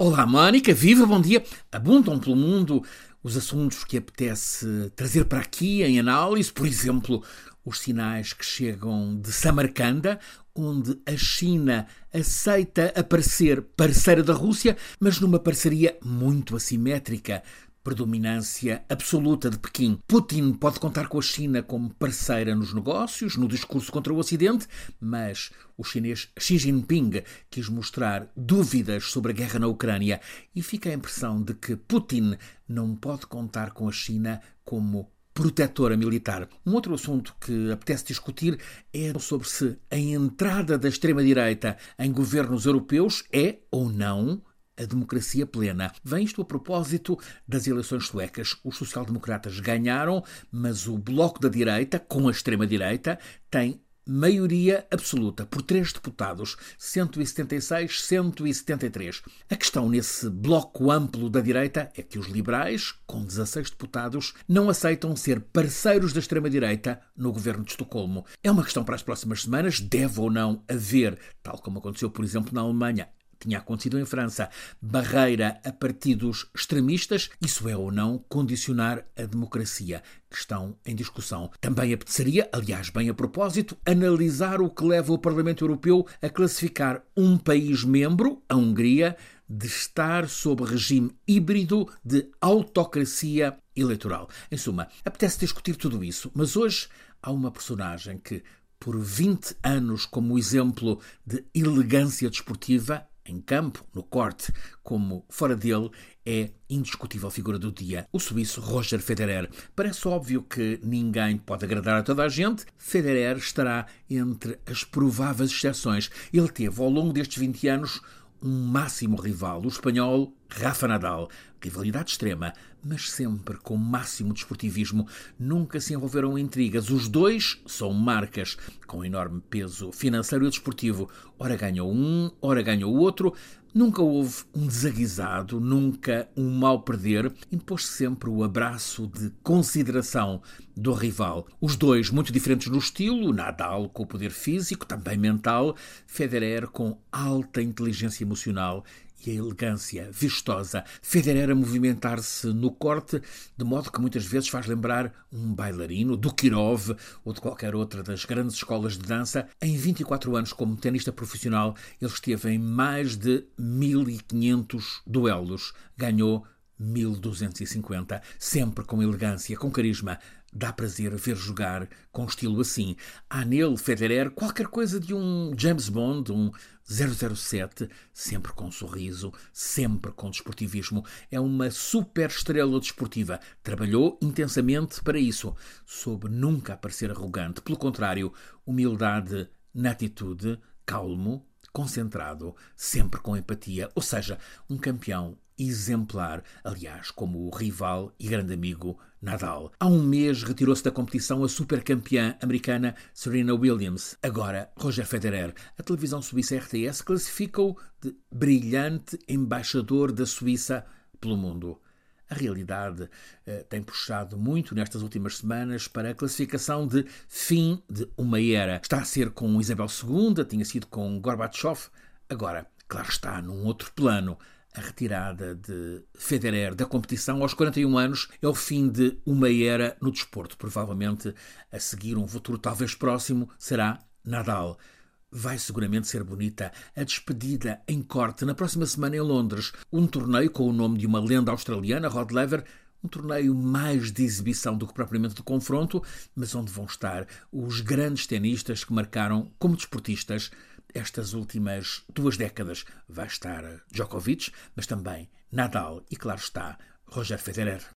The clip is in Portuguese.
Olá, Mónica, viva, bom dia. Abundam pelo mundo os assuntos que apetece trazer para aqui em análise, por exemplo, os sinais que chegam de Samarcanda, onde a China aceita aparecer parceira da Rússia, mas numa parceria muito assimétrica predominância absoluta de Pequim. Putin pode contar com a China como parceira nos negócios, no discurso contra o Ocidente, mas o chinês Xi Jinping quis mostrar dúvidas sobre a guerra na Ucrânia e fica a impressão de que Putin não pode contar com a China como protetora militar. Um outro assunto que apetece discutir é sobre se a entrada da extrema-direita em governos europeus é ou não a democracia plena. Vem isto a propósito das eleições suecas. Os social-democratas ganharam, mas o bloco da direita, com a extrema-direita, tem maioria absoluta por três deputados, 176, 173. A questão nesse bloco amplo da direita é que os liberais, com 16 deputados, não aceitam ser parceiros da extrema-direita no governo de Estocolmo. É uma questão para as próximas semanas, deve ou não haver, tal como aconteceu, por exemplo, na Alemanha, tinha acontecido em França, barreira a partidos extremistas, isso é ou não condicionar a democracia? Questão em discussão. Também apeteceria, aliás, bem a propósito, analisar o que leva o Parlamento Europeu a classificar um país membro, a Hungria, de estar sob regime híbrido de autocracia eleitoral. Em suma, apetece discutir tudo isso, mas hoje há uma personagem que, por 20 anos como exemplo de elegância desportiva, em campo, no corte, como fora dele, é indiscutível figura do dia. O suíço Roger Federer. Parece óbvio que ninguém pode agradar a toda a gente. Federer estará entre as prováveis exceções. Ele teve, ao longo destes 20 anos, um máximo rival, o espanhol Rafa Nadal. Rivalidade extrema, mas sempre com máximo desportivismo. Nunca se envolveram em intrigas. Os dois são marcas com enorme peso financeiro e desportivo. Ora ganhou um, ora ganhou o outro. Nunca houve um desaguisado, nunca um mal perder. Impôs sempre o abraço de consideração do rival. Os dois muito diferentes no estilo, Nadal com o poder físico, também mental, Federer com alta inteligência emocional e a elegância vistosa. Federer a movimentar-se no corte, de modo que muitas vezes faz lembrar um bailarino do Kirov ou de qualquer outra das grandes escolas de dança. Em 24 anos como tenista profissional, ele esteve em mais de 1500 duelos. Ganhou 1250, sempre com elegância, com carisma. Dá prazer ver jogar com estilo assim. Há nele, Federer, qualquer coisa de um James Bond, um 007, sempre com sorriso, sempre com desportivismo. É uma super estrela desportiva. Trabalhou intensamente para isso, soube nunca parecer arrogante. Pelo contrário, humildade na atitude, calmo, concentrado, sempre com empatia. Ou seja, um campeão exemplar, aliás, como o rival e grande amigo Nadal. Há um mês retirou-se da competição a supercampeã americana Serena Williams. Agora, Roger Federer. A televisão suíça RTS classifica-o de brilhante embaixador da Suíça pelo mundo. A realidade eh, tem puxado muito nestas últimas semanas para a classificação de fim de uma era. Está a ser com Isabel II, tinha sido com Gorbachev, agora, claro está, num outro plano. A retirada de Federer da competição aos 41 anos é o fim de uma era no desporto. Provavelmente a seguir um futuro talvez próximo será Nadal. Vai seguramente ser bonita a despedida em corte na próxima semana em Londres. Um torneio com o nome de uma lenda australiana, Rod Laver, um torneio mais de exibição do que propriamente de confronto, mas onde vão estar os grandes tenistas que marcaram como desportistas estas últimas duas décadas. Vai estar Djokovic, mas também Nadal e, claro está, Roger Federer.